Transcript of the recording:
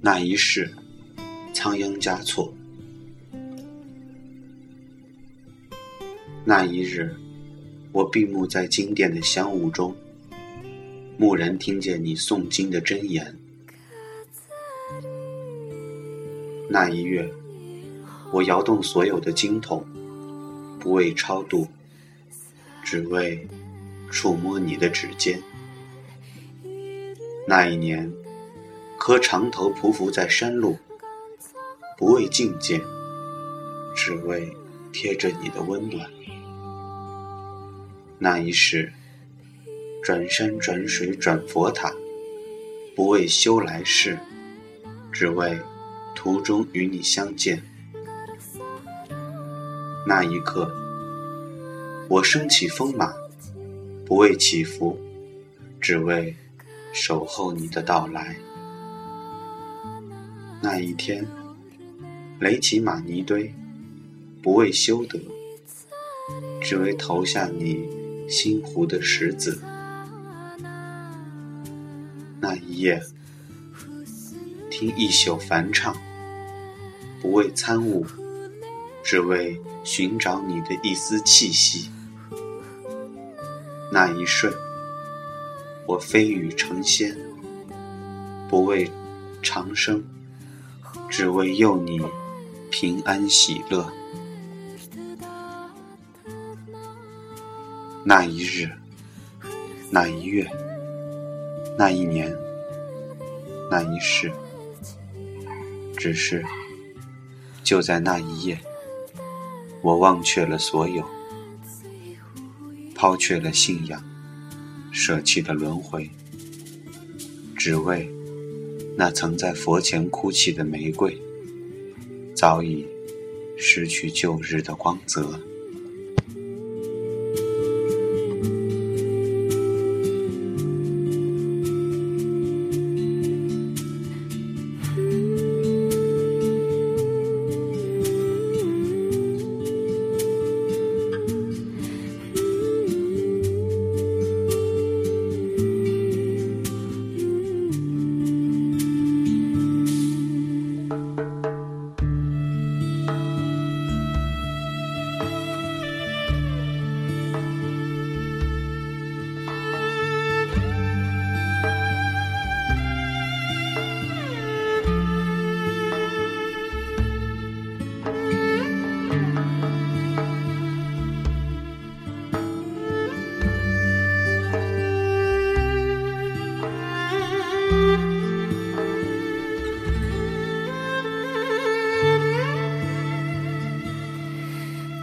那一世，仓央嘉措。那一日，我闭目在经殿的香雾中，蓦然听见你诵经的真言。那一月，我摇动所有的经筒，不为超度，只为触摸你的指尖。那一年，磕长头匍匐在山路，不为觐见，只为贴着你的温暖。那一世，转山转水转佛塔，不为修来世，只为途中与你相见。那一刻，我升起风马，不为祈福，只为守候你的到来。那一天，垒起玛尼堆，不为修德，只为投下你。心湖的石子，那一夜，听一宿梵唱，不为参悟，只为寻找你的一丝气息。那一瞬，我飞羽成仙，不为长生，只为佑你平安喜乐。那一日，那一月，那一年，那一世，只是就在那一夜，我忘却了所有，抛却了信仰，舍弃了轮回，只为那曾在佛前哭泣的玫瑰，早已失去旧日的光泽。